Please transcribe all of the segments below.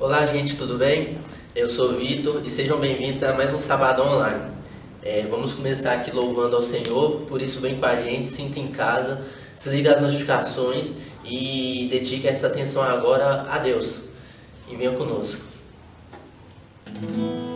Olá, gente, tudo bem? Eu sou o Vitor e sejam bem-vindos a mais um Sabadão Online. É, vamos começar aqui louvando ao Senhor, por isso vem com a gente, sinta em casa, desliga as notificações e dedique essa atenção agora a Deus. E venha conosco. amém,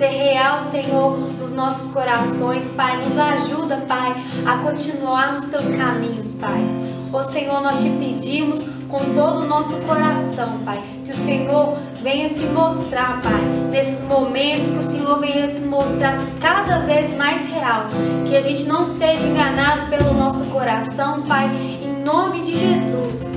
ser real, Senhor, nos nossos corações, Pai. Nos ajuda, Pai, a continuar nos teus caminhos, Pai. Ô Senhor, nós te pedimos com todo o nosso coração, Pai, que o Senhor venha se mostrar, Pai, nesses momentos que o Senhor venha se mostrar cada vez mais real, que a gente não seja enganado pelo nosso coração, Pai, em nome de Jesus.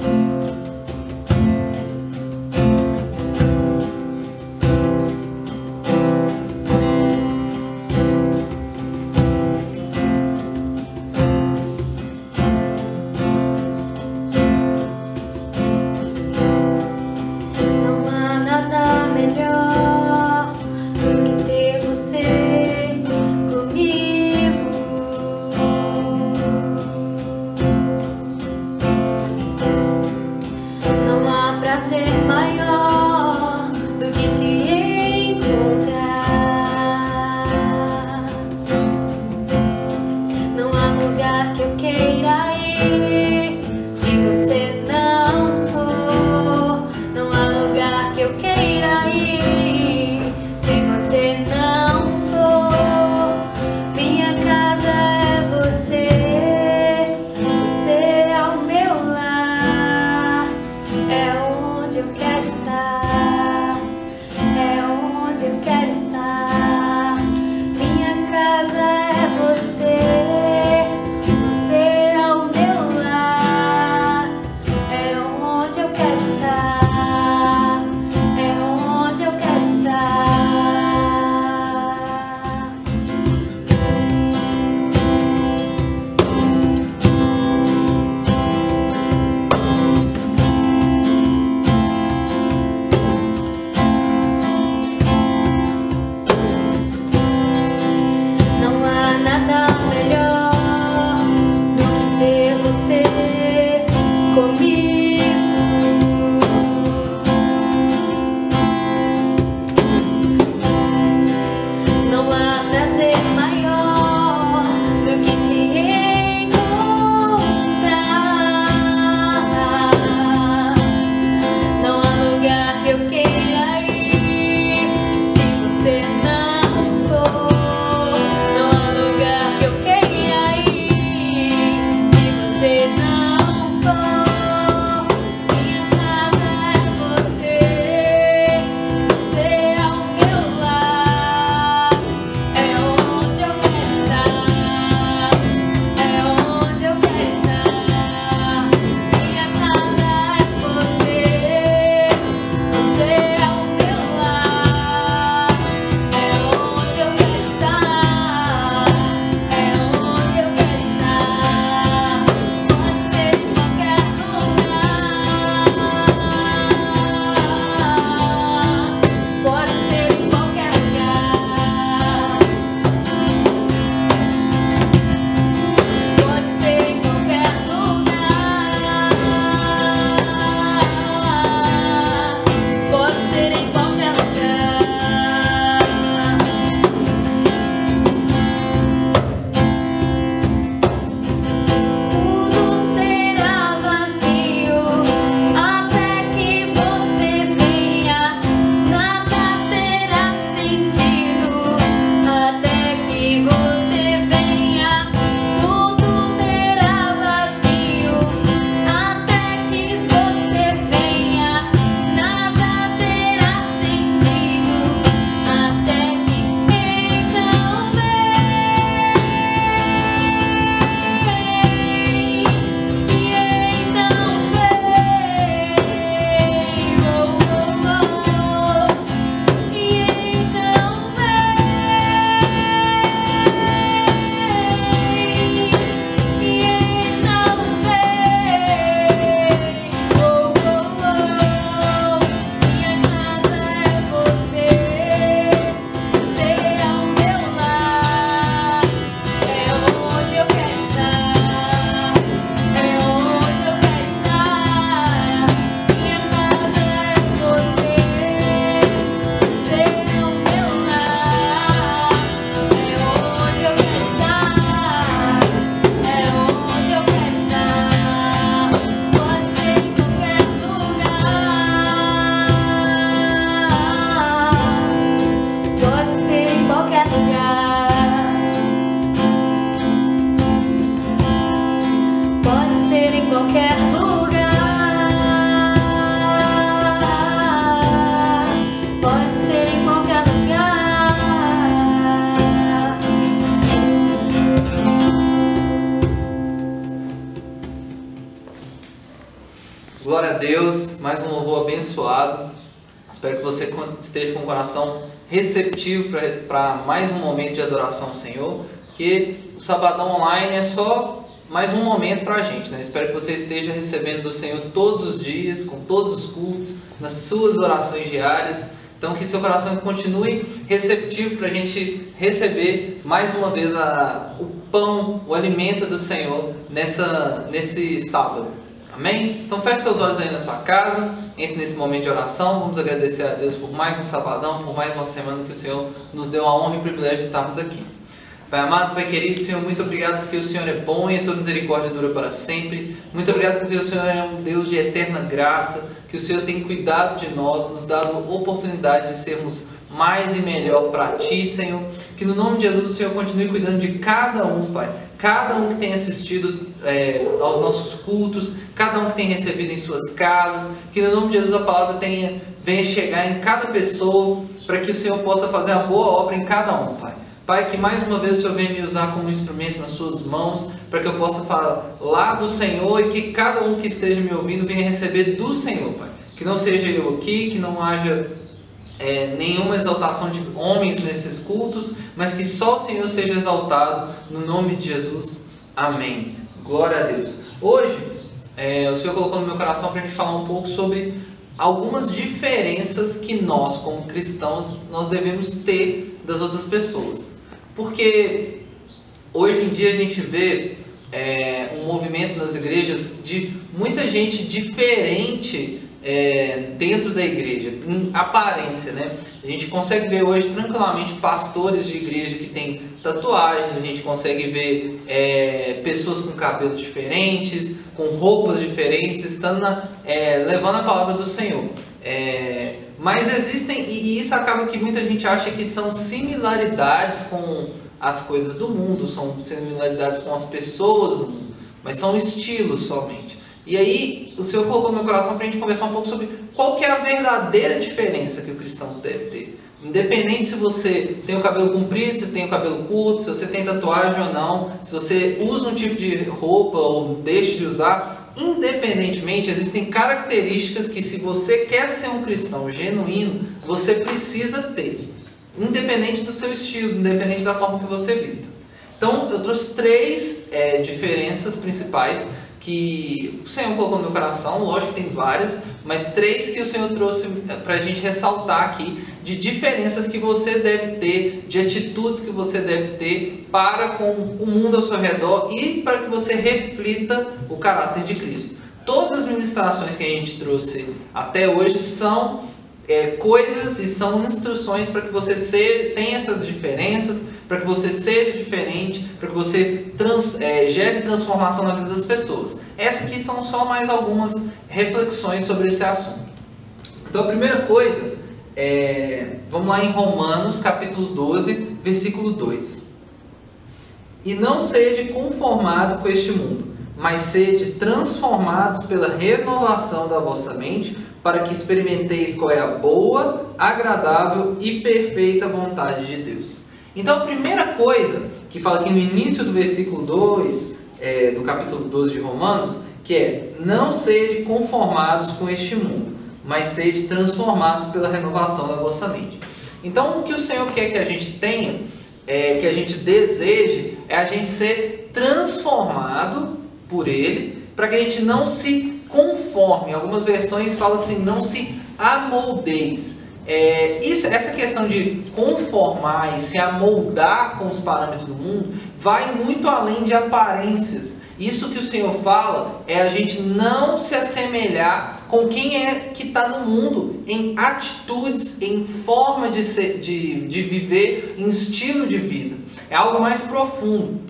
Abençoado. Espero que você esteja com o coração receptivo para mais um momento de adoração ao Senhor, que o Sabadão Online é só mais um momento para a gente. Né? Espero que você esteja recebendo do Senhor todos os dias, com todos os cultos, nas suas orações diárias. Então que seu coração continue receptivo para a gente receber mais uma vez a, o pão, o alimento do Senhor nessa, nesse sábado. Amém? Então feche seus olhos aí na sua casa, entre nesse momento de oração. Vamos agradecer a Deus por mais um sabadão, por mais uma semana que o Senhor nos deu a honra e o privilégio de estarmos aqui. Pai amado, Pai querido, Senhor, muito obrigado porque o Senhor é bom e a tua misericórdia dura para sempre. Muito obrigado porque o Senhor é um Deus de eterna graça, que o Senhor tem cuidado de nós, nos dado oportunidade de sermos mais e melhor para Ti, Senhor. Que no nome de Jesus o Senhor continue cuidando de cada um, Pai. Cada um que tem assistido é, aos nossos cultos, cada um que tem recebido em suas casas. Que no nome de Jesus a palavra tenha, venha chegar em cada pessoa, para que o Senhor possa fazer a boa obra em cada um, Pai. Pai, que mais uma vez o Senhor venha me usar como instrumento nas suas mãos, para que eu possa falar do Senhor e que cada um que esteja me ouvindo venha receber do Senhor, Pai. Que não seja eu aqui, que não haja é, nenhuma exaltação de homens nesses cultos, mas que só o Senhor seja exaltado, no nome de Jesus. Amém. Glória a Deus. Hoje, é, o Senhor colocou no meu coração para a gente falar um pouco sobre algumas diferenças que nós, como cristãos, nós devemos ter das outras pessoas. Porque hoje em dia a gente vê é, um movimento nas igrejas de muita gente diferente é, dentro da igreja, em aparência, né? A gente consegue ver hoje tranquilamente pastores de igreja que têm tatuagens, a gente consegue ver é, pessoas com cabelos diferentes, com roupas diferentes, estando na, é, levando a palavra do Senhor. É, mas existem, e isso acaba que muita gente acha que são similaridades com as coisas do mundo, são similaridades com as pessoas do mundo, mas são estilos somente. E aí, o Senhor colocou no meu coração para a gente conversar um pouco sobre qual que é a verdadeira diferença que o cristão deve ter. Independente se você tem o cabelo comprido, se tem o cabelo curto, se você tem tatuagem ou não, se você usa um tipo de roupa ou deixa de usar, independentemente, existem características que se você quer ser um cristão genuíno, você precisa ter. Independente do seu estilo, independente da forma que você vista. Então, eu trouxe três é, diferenças principais que o Senhor colocou no meu coração, lógico que tem várias, mas três que o Senhor trouxe eh, para a gente ressaltar aqui, de diferenças que você deve ter, de atitudes que você deve ter para com o mundo ao seu redor e para que você reflita o caráter de Cristo. Todas as ministrações que a gente trouxe até hoje são é, coisas e são instruções para que você tenha essas diferenças, para que você seja diferente, para que você trans, é, gere transformação na vida das pessoas. Essas aqui são só mais algumas reflexões sobre esse assunto. Então a primeira coisa, é, vamos lá em Romanos capítulo 12, versículo 2. E não sede conformado com este mundo, mas sede transformados pela renovação da vossa mente, para que experimenteis qual é a boa, agradável e perfeita vontade de Deus. Então, a primeira coisa que fala aqui no início do versículo 2, é, do capítulo 12 de Romanos, que é: Não sede conformados com este mundo, mas sede transformados pela renovação da vossa mente. Então, o que o Senhor quer que a gente tenha, é, que a gente deseje, é a gente ser transformado por Ele, para que a gente não se conforme. Algumas versões fala assim: não se amoldeis. É, isso, essa questão de conformar e se amoldar com os parâmetros do mundo vai muito além de aparências. Isso que o Senhor fala é a gente não se assemelhar com quem é que está no mundo em atitudes, em forma de, ser, de, de viver, em estilo de vida. É algo mais profundo.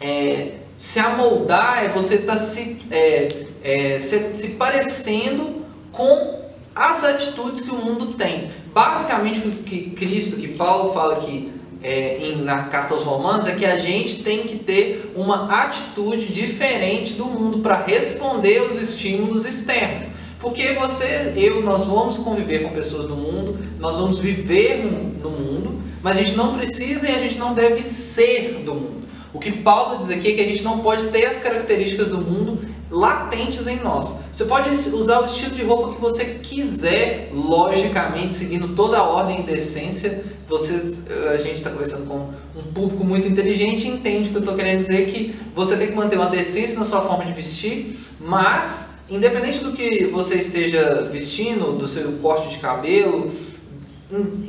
É, se amoldar é você estar tá se, é, é, se, se parecendo com as atitudes que o mundo tem. Basicamente, o que Cristo, que Paulo fala aqui é, em, na carta aos Romanos, é que a gente tem que ter uma atitude diferente do mundo para responder aos estímulos externos. Porque você, eu, nós vamos conviver com pessoas do mundo, nós vamos viver no mundo, mas a gente não precisa e a gente não deve ser do mundo. O que Paulo diz aqui é que a gente não pode ter as características do mundo latentes em nós. Você pode usar o estilo de roupa que você quiser, logicamente, seguindo toda a ordem e decência. Vocês, a gente está conversando com um público muito inteligente entende o que eu estou querendo dizer que você tem que manter uma decência na sua forma de vestir, mas independente do que você esteja vestindo, do seu corte de cabelo,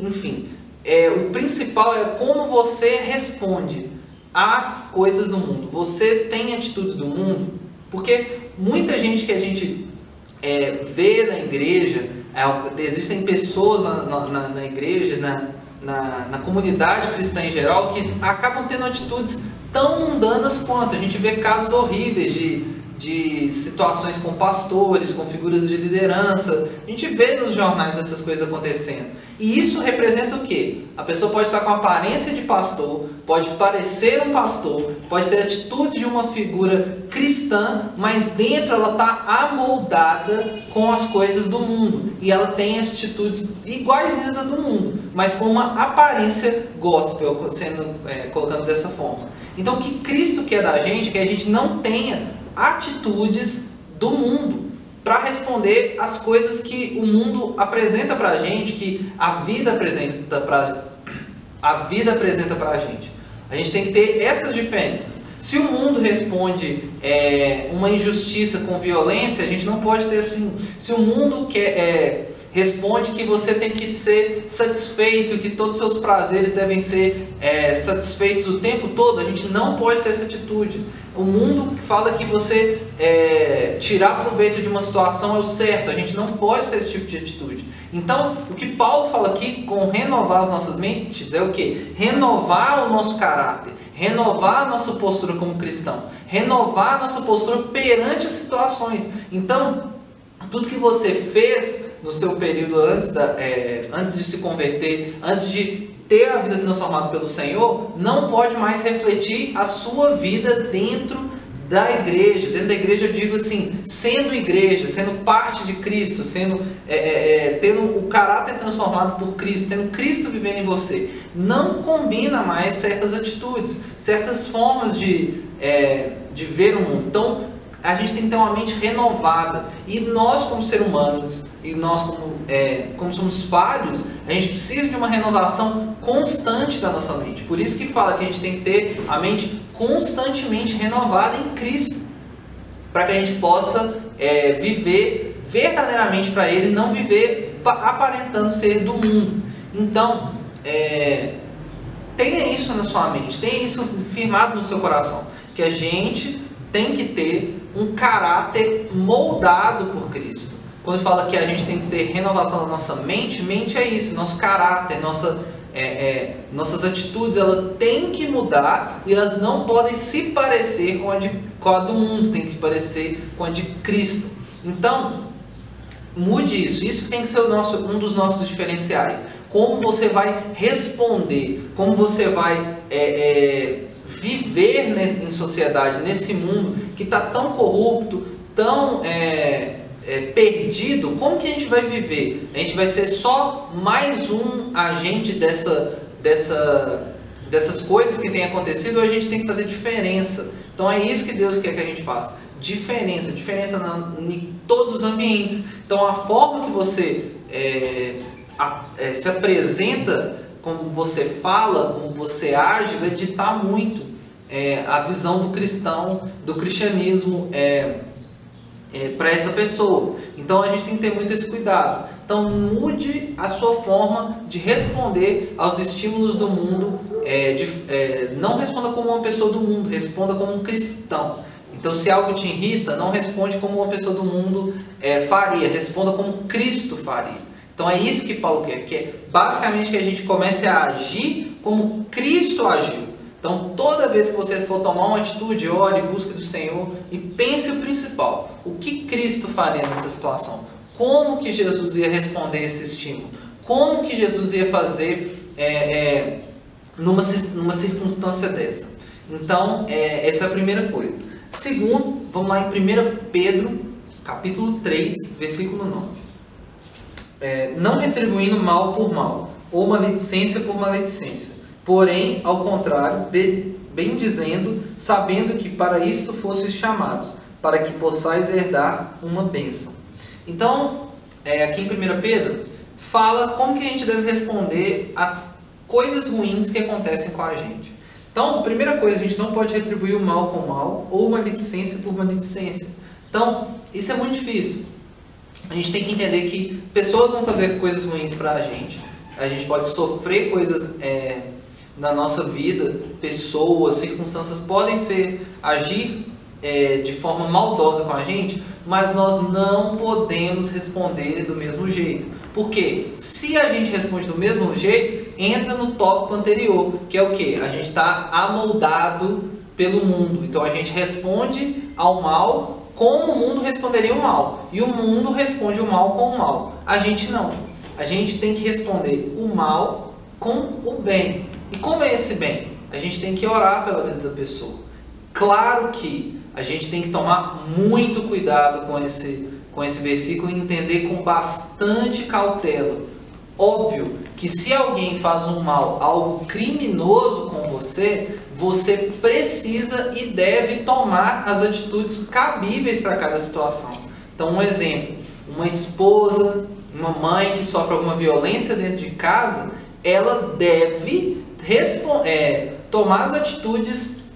enfim, é, o principal é como você responde às coisas do mundo. Você tem atitudes do mundo, porque muita gente que a gente é, vê na igreja, é, existem pessoas na, na, na igreja, na, na, na, comunidade cristã em geral, que acabam tendo atitudes tão mundanas quanto. A gente vê casos horríveis de de situações com pastores, com figuras de liderança. A gente vê nos jornais essas coisas acontecendo. E isso representa o quê? A pessoa pode estar com a aparência de pastor, pode parecer um pastor, pode ter atitude de uma figura cristã, mas dentro ela está amoldada com as coisas do mundo. E ela tem atitudes iguais a do mundo, mas com uma aparência gospel, sendo é, colocando dessa forma. Então o que Cristo quer da gente, que a gente não tenha atitudes do mundo para responder às coisas que o mundo apresenta para a gente, que a vida apresenta para a vida apresenta para a gente. A gente tem que ter essas diferenças. Se o mundo responde é, uma injustiça com violência, a gente não pode ter assim. Se o mundo quer, é, responde que você tem que ser satisfeito, que todos os seus prazeres devem ser é, satisfeitos o tempo todo, a gente não pode ter essa atitude. O mundo fala que você é, tirar proveito de uma situação é o certo, a gente não pode ter esse tipo de atitude. Então, o que Paulo fala aqui com renovar as nossas mentes é o que? Renovar o nosso caráter, renovar a nossa postura como cristão, renovar a nossa postura perante as situações. Então, tudo que você fez no seu período antes, da, é, antes de se converter, antes de ter a vida transformada pelo Senhor, não pode mais refletir a sua vida dentro da igreja. Dentro da igreja eu digo assim, sendo igreja, sendo parte de Cristo, sendo é, é, é, tendo o caráter transformado por Cristo, tendo Cristo vivendo em você. Não combina mais certas atitudes, certas formas de, é, de ver o mundo. Então a gente tem que ter uma mente renovada. E nós, como seres humanos, e nós, como, é, como somos falhos, a gente precisa de uma renovação constante da nossa mente. Por isso que fala que a gente tem que ter a mente constantemente renovada em Cristo, para que a gente possa é, viver verdadeiramente para Ele, não viver aparentando ser do mundo. Então, é, tenha isso na sua mente, tenha isso firmado no seu coração, que a gente tem que ter um caráter moldado por Cristo. Quando fala que a gente tem que ter renovação da nossa mente, mente é isso, nosso caráter, nossa, é, é, nossas atitudes, elas têm que mudar e elas não podem se parecer com a, de, com a do mundo, tem que parecer com a de Cristo. Então, mude isso. Isso tem que ser nosso, um dos nossos diferenciais. Como você vai responder, como você vai é, é viver em sociedade, nesse mundo que está tão corrupto, tão é, é, perdido, como que a gente vai viver? A gente vai ser só mais um agente dessa, dessa, dessas coisas que têm acontecido ou a gente tem que fazer diferença? Então é isso que Deus quer que a gente faça. Diferença, diferença na, em todos os ambientes. Então a forma que você é, a, é, se apresenta como você fala, como você age, vai ditar muito é, a visão do cristão, do cristianismo é, é, para essa pessoa. Então a gente tem que ter muito esse cuidado. Então mude a sua forma de responder aos estímulos do mundo. É, de, é, não responda como uma pessoa do mundo, responda como um cristão. Então, se algo te irrita, não responde como uma pessoa do mundo é, faria, responda como Cristo faria. Então é isso que Paulo quer, que é basicamente que a gente comece a agir como Cristo agiu. Então toda vez que você for tomar uma atitude, ore, busque do Senhor e pense o principal. O que Cristo faria nessa situação? Como que Jesus ia responder esse estímulo? Como que Jesus ia fazer é, é, numa, numa circunstância dessa? Então, é, essa é a primeira coisa. Segundo, vamos lá em 1 Pedro, capítulo 3, versículo 9 é, não retribuindo mal por mal, ou maledicência por maledicência. Porém, ao contrário, bem dizendo, sabendo que para isso fosses chamados, para que possais herdar uma bênção. Então, é, aqui em 1 Pedro, fala como que a gente deve responder às coisas ruins que acontecem com a gente. Então, primeira coisa, a gente não pode retribuir o mal com o mal ou maledicência por maledicência. Então, isso é muito difícil. A gente tem que entender que pessoas vão fazer coisas ruins para a gente. A gente pode sofrer coisas é, na nossa vida, pessoas, circunstâncias podem ser agir é, de forma maldosa com a gente, mas nós não podemos responder do mesmo jeito. Porque se a gente responde do mesmo jeito, entra no tópico anterior, que é o que? A gente está amoldado pelo mundo. Então a gente responde ao mal como o mundo responderia o mal. E o mundo responde o mal com o mal. A gente não. A gente tem que responder o mal com o bem. E como é esse bem? A gente tem que orar pela vida da pessoa. Claro que a gente tem que tomar muito cuidado com esse, com esse versículo e entender com bastante cautela. Óbvio que se alguém faz um mal, algo criminoso com você, você precisa e deve tomar as atitudes cabíveis para cada situação. Então, um exemplo: uma esposa, uma mãe que sofre alguma violência dentro de casa, ela deve é, tomar as atitudes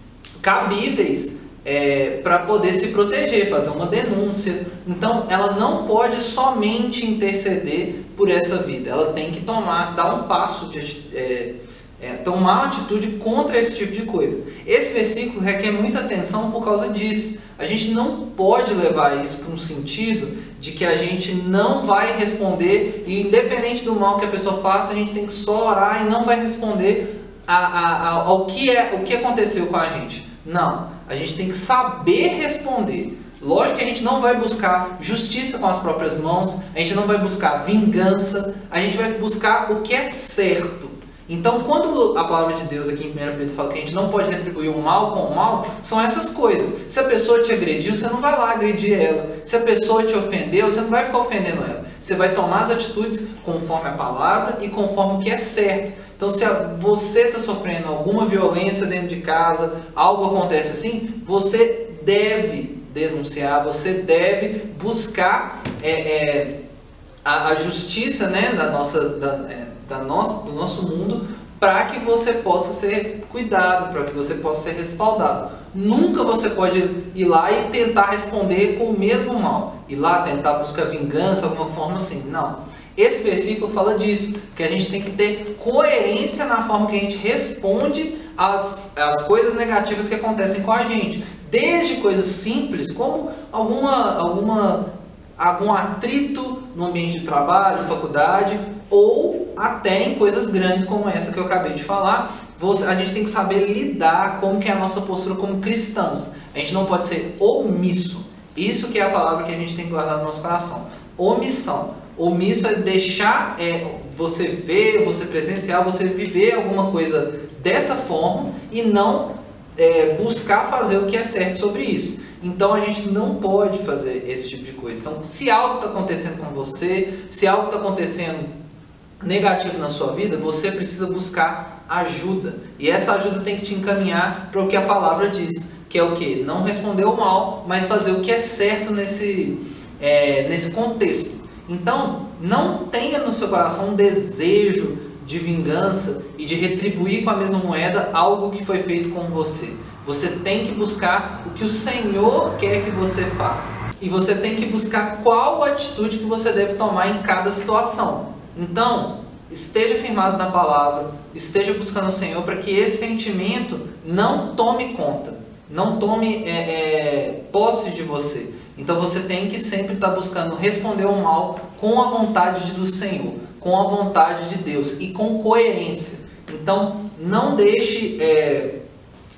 cabíveis é, para poder se proteger, fazer uma denúncia. Então, ela não pode somente interceder por essa vida, ela tem que tomar, dar um passo de é, é, tomar uma atitude contra esse tipo de coisa. Esse versículo requer muita atenção por causa disso. A gente não pode levar isso para um sentido de que a gente não vai responder, e independente do mal que a pessoa faça, a gente tem que só orar e não vai responder a, a, a, ao que, é, o que aconteceu com a gente. Não, a gente tem que saber responder. Lógico que a gente não vai buscar justiça com as próprias mãos, a gente não vai buscar vingança, a gente vai buscar o que é certo. Então, quando a palavra de Deus aqui em 1 Pedro fala que a gente não pode retribuir o mal com o mal, são essas coisas. Se a pessoa te agrediu, você não vai lá agredir ela. Se a pessoa te ofendeu, você não vai ficar ofendendo ela. Você vai tomar as atitudes conforme a palavra e conforme o que é certo. Então, se você está sofrendo alguma violência dentro de casa, algo acontece assim, você deve denunciar, você deve buscar é, é, a, a, justiça né, da nossa, da, é, da nossa, do nosso mundo para que você possa ser cuidado, para que você possa ser respaldado. Nunca você pode ir lá e tentar responder com o mesmo mal, ir lá tentar buscar vingança, alguma forma assim. Não. Esse versículo fala disso, que a gente tem que ter coerência na forma que a gente responde às, às coisas negativas que acontecem com a gente. Desde coisas simples, como alguma, alguma, algum atrito no ambiente de trabalho, faculdade, ou até em coisas grandes como essa que eu acabei de falar, você, a gente tem que saber lidar com que é a nossa postura como cristãos. A gente não pode ser omisso. Isso que é a palavra que a gente tem que guardar no nosso coração. Omissão. Omisso é deixar é, você ver, você presenciar, você viver alguma coisa dessa forma e não é, buscar fazer o que é certo sobre isso. Então a gente não pode fazer esse tipo de coisa. Então, se algo está acontecendo com você, se algo está acontecendo negativo na sua vida, você precisa buscar ajuda. E essa ajuda tem que te encaminhar para o que a palavra diz, que é o que? Não responder o mal, mas fazer o que é certo nesse, é, nesse contexto. Então, não tenha no seu coração um desejo de vingança e de retribuir com a mesma moeda algo que foi feito com você. Você tem que buscar o que o Senhor quer que você faça. E você tem que buscar qual atitude que você deve tomar em cada situação. Então, esteja firmado na palavra, esteja buscando o Senhor para que esse sentimento não tome conta, não tome é, é, posse de você. Então você tem que sempre estar buscando responder o mal com a vontade do Senhor, com a vontade de Deus e com coerência. Então não deixe, é,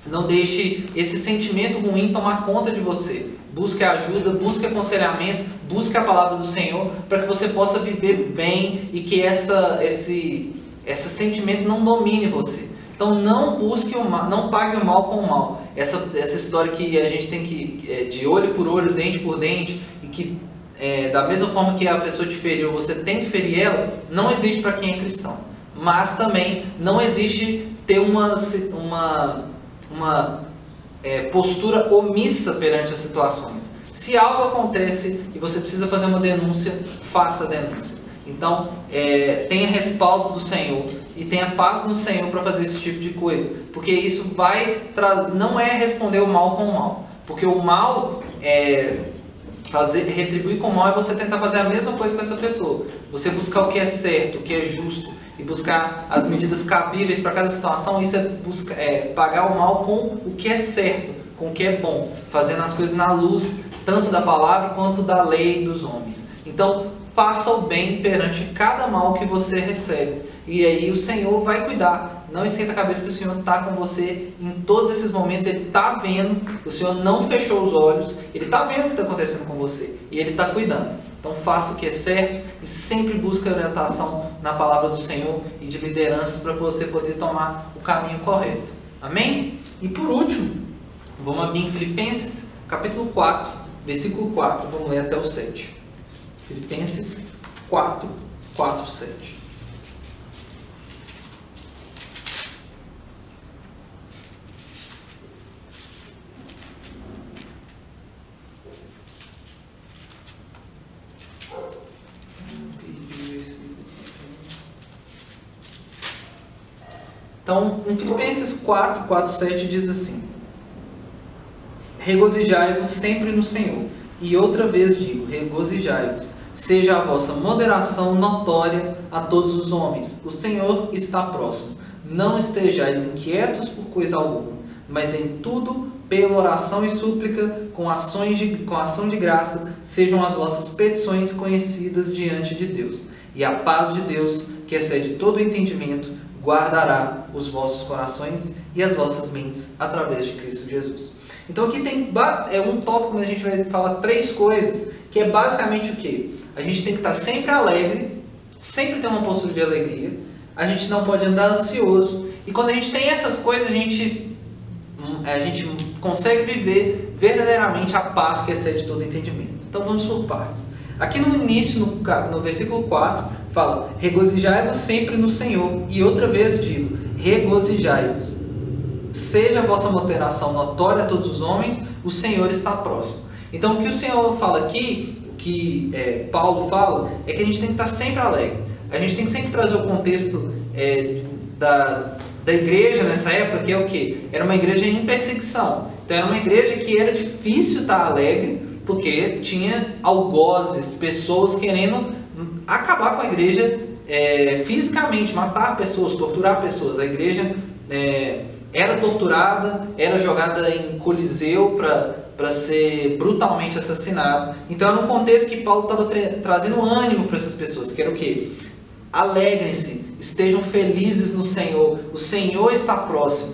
não deixe esse sentimento ruim tomar conta de você. Busque ajuda, busque aconselhamento, busque a palavra do Senhor para que você possa viver bem e que essa, esse, esse sentimento não domine você. Então não busque o mal, não pague o mal com o mal. Essa, essa história que a gente tem que é, de olho por olho, dente por dente e que é, da mesma forma que a pessoa te feriu, você tem que ferir ela, não existe para quem é cristão. Mas também não existe ter uma, uma, uma é, postura omissa perante as situações. Se algo acontece e você precisa fazer uma denúncia, faça a denúncia. Então, é, tenha respaldo do Senhor e tenha paz no Senhor para fazer esse tipo de coisa, porque isso vai não é responder o mal com o mal, porque o mal é fazer retribuir com o mal é você tentar fazer a mesma coisa com essa pessoa, você buscar o que é certo, o que é justo e buscar as medidas cabíveis para cada situação. Isso é, buscar, é pagar o mal com o que é certo, com o que é bom, fazendo as coisas na luz tanto da palavra quanto da lei dos homens. Então, faça o bem perante cada mal que você recebe. E aí o Senhor vai cuidar. Não esquenta a cabeça que o Senhor está com você em todos esses momentos. Ele está vendo. O Senhor não fechou os olhos. Ele está vendo o que está acontecendo com você. E Ele está cuidando. Então faça o que é certo e sempre busque orientação na palavra do Senhor e de lideranças para você poder tomar o caminho correto. Amém? E por último, vamos abrir em Filipenses capítulo 4, versículo 4. Vamos ler até o 7. Filipenses 4, 4, 7. Então, em Filipenses 4, 4, 7 diz assim: Regozijai-vos sempre no Senhor. E outra vez digo: regozijai-vos. Seja a vossa moderação notória a todos os homens. O Senhor está próximo. Não estejais inquietos por coisa alguma, mas em tudo, pela oração e súplica, com, ações de, com ação de graça, sejam as vossas petições conhecidas diante de Deus. E a paz de Deus, que excede todo o entendimento, guardará os vossos corações e as vossas mentes através de Cristo Jesus. Então aqui tem é um tópico, mas a gente vai falar três coisas, que é basicamente o que? A gente tem que estar sempre alegre, sempre ter uma postura de alegria, a gente não pode andar ansioso, e quando a gente tem essas coisas, a gente, hum, a gente consegue viver verdadeiramente a paz que excede todo entendimento. Então vamos por partes. Aqui no início, no, no versículo 4, fala: Regozijai-vos sempre no Senhor. E outra vez digo: regozijai-vos. Seja a vossa moderação notória a todos os homens, o Senhor está próximo. Então, o que o Senhor fala aqui, o que é, Paulo fala, é que a gente tem que estar sempre alegre. A gente tem que sempre trazer o contexto é, da, da igreja nessa época, que é o que? Era uma igreja em perseguição. Então, era uma igreja que era difícil estar alegre, porque tinha algozes, pessoas querendo acabar com a igreja é, fisicamente, matar pessoas, torturar pessoas. A igreja é, era torturada, era jogada em coliseu para ser brutalmente assassinado. Então era um contexto que Paulo estava tra trazendo ânimo para essas pessoas, que era o quê? Alegrem-se, estejam felizes no Senhor, o Senhor está próximo.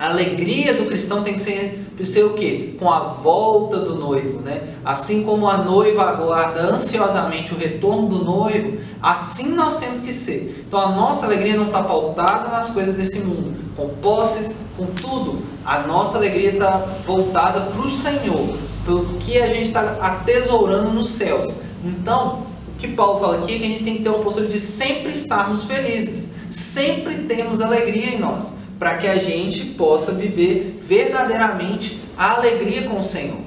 A alegria do cristão tem que ser, ser o quê? Com a volta do noivo, né? Assim como a noiva aguarda ansiosamente o retorno do noivo, assim nós temos que ser. Então a nossa alegria não está pautada nas coisas desse mundo, com posses, com tudo. A nossa alegria está voltada para o Senhor, pelo que a gente está atesourando nos céus. Então, o que Paulo fala aqui é que a gente tem que ter uma postura de sempre estarmos felizes, sempre termos alegria em nós para que a gente possa viver verdadeiramente a alegria com o Senhor.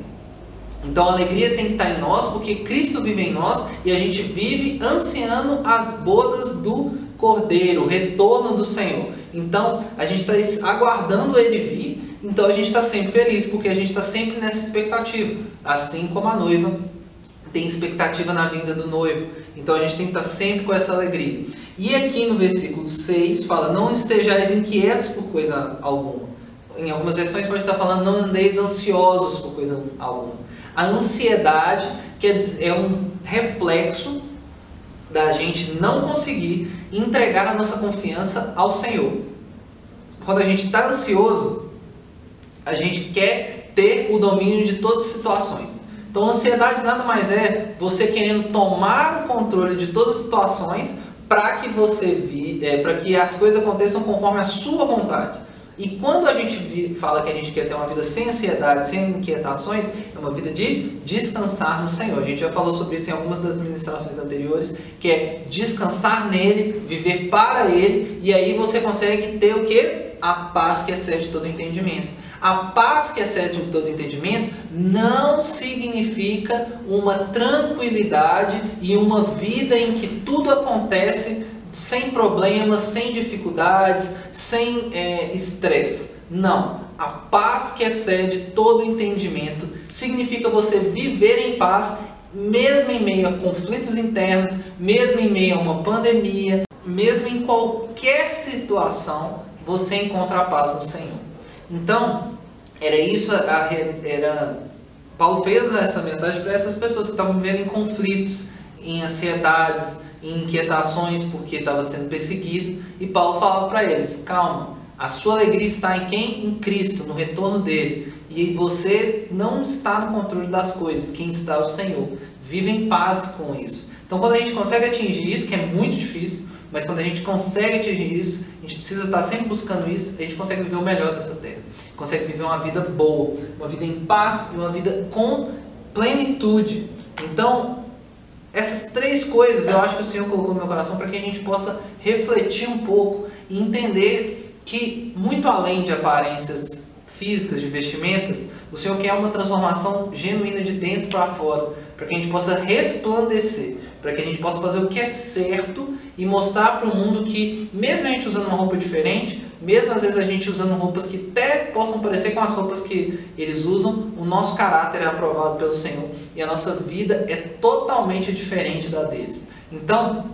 Então a alegria tem que estar em nós, porque Cristo vive em nós e a gente vive ansiando as bodas do Cordeiro, o retorno do Senhor. Então a gente está aguardando ele vir, então a gente está sempre feliz, porque a gente está sempre nessa expectativa, assim como a noiva tem expectativa na vinda do noivo. Então a gente tem que estar sempre com essa alegria. E aqui no versículo 6 fala: Não estejais inquietos por coisa alguma. Em algumas versões pode estar falando: Não andeis ansiosos por coisa alguma. A ansiedade quer dizer, é um reflexo da gente não conseguir entregar a nossa confiança ao Senhor. Quando a gente está ansioso, a gente quer ter o domínio de todas as situações. Então, ansiedade nada mais é você querendo tomar o controle de todas as situações para que você vi, é, para que as coisas aconteçam conforme a sua vontade. E quando a gente fala que a gente quer ter uma vida sem ansiedade, sem inquietações, é uma vida de descansar no Senhor. A gente já falou sobre isso em algumas das ministrações anteriores, que é descansar nele, viver para ele, e aí você consegue ter o que? A paz que excede todo entendimento. A paz que excede todo entendimento não significa uma tranquilidade e uma vida em que tudo acontece sem problemas, sem dificuldades, sem é, estresse. Não. A paz que excede todo entendimento significa você viver em paz, mesmo em meio a conflitos internos, mesmo em meio a uma pandemia, mesmo em qualquer situação, você encontra a paz no Senhor. Então, era isso a, era Paulo fez essa mensagem para essas pessoas que estavam vivendo em conflitos, em ansiedades, em inquietações porque estava sendo perseguido, e Paulo falava para eles: "Calma, a sua alegria está em quem? Em Cristo, no retorno dele. E você não está no controle das coisas, quem está é o Senhor. Vive em paz com isso. Então, quando a gente consegue atingir isso, que é muito difícil, mas quando a gente consegue atingir isso, a gente precisa estar sempre buscando isso, a gente consegue viver o melhor dessa terra. Consegue viver uma vida boa, uma vida em paz e uma vida com plenitude. Então, essas três coisas eu acho que o Senhor colocou no meu coração para que a gente possa refletir um pouco e entender que, muito além de aparências físicas, de vestimentas, o Senhor quer uma transformação genuína de dentro para fora, para que a gente possa resplandecer para que a gente possa fazer o que é certo e mostrar para o mundo que, mesmo a gente usando uma roupa diferente, mesmo às vezes a gente usando roupas que até possam parecer com as roupas que eles usam, o nosso caráter é aprovado pelo Senhor e a nossa vida é totalmente diferente da deles. Então,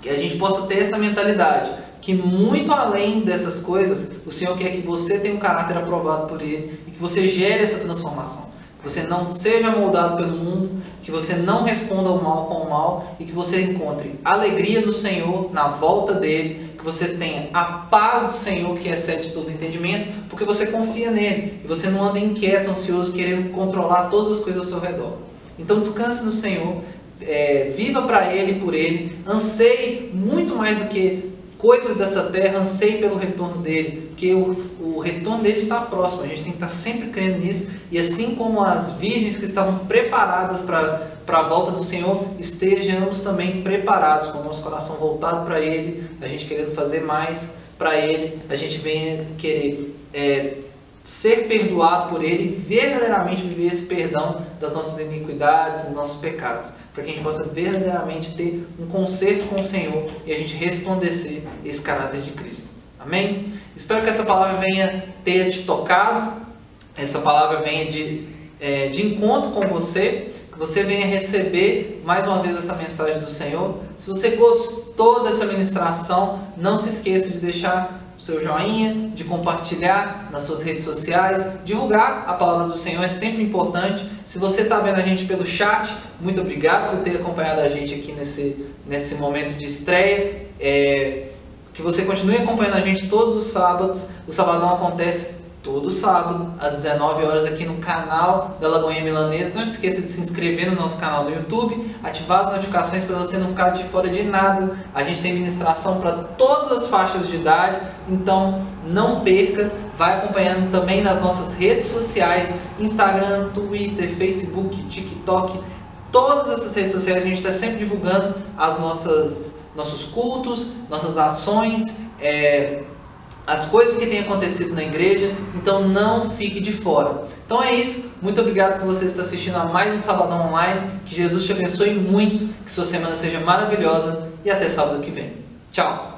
que a gente possa ter essa mentalidade, que muito além dessas coisas, o Senhor quer que você tenha um caráter aprovado por Ele e que você gere essa transformação você não seja moldado pelo mundo, que você não responda ao mal com o mal e que você encontre alegria no Senhor, na volta dele, que você tenha a paz do Senhor que excede todo entendimento, porque você confia nele e você não anda inquieto, ansioso, querendo controlar todas as coisas ao seu redor. Então descanse no Senhor, é, viva para Ele e por Ele, anseie muito mais do que coisas dessa terra, anseie pelo retorno dele, porque o, o retorno dele está próximo, a gente tem que estar sempre crendo nisso, e assim como as virgens que estavam preparadas para a volta do Senhor, estejamos também preparados, com o nosso coração voltado para Ele, a gente querendo fazer mais para Ele, a gente vem querer é, ser perdoado por Ele verdadeiramente viver esse perdão das nossas iniquidades, dos nossos pecados, para que a gente possa verdadeiramente ter um conserto com o Senhor e a gente resplandecer esse caráter de Cristo. Amém? Espero que essa palavra venha ter te tocado, essa palavra venha de, é, de encontro com você, que você venha receber mais uma vez essa mensagem do Senhor. Se você gostou dessa ministração, não se esqueça de deixar seu joinha, de compartilhar nas suas redes sociais, divulgar a palavra do Senhor é sempre importante. Se você está vendo a gente pelo chat, muito obrigado por ter acompanhado a gente aqui nesse, nesse momento de estreia. É, que você continue acompanhando a gente todos os sábados. O Sabadão acontece todo sábado, às 19 horas, aqui no canal da Lagoinha Milanesa. Não esqueça de se inscrever no nosso canal do YouTube, ativar as notificações para você não ficar de fora de nada. A gente tem ministração para todas as faixas de idade, então não perca. Vai acompanhando também nas nossas redes sociais: Instagram, Twitter, Facebook, TikTok. Todas essas redes sociais a gente está sempre divulgando as nossas nossos cultos, nossas ações. É, as coisas que têm acontecido na igreja, então não fique de fora. Então é isso, muito obrigado por você estar assistindo a mais um Sabadão Online, que Jesus te abençoe muito, que sua semana seja maravilhosa e até sábado que vem. Tchau!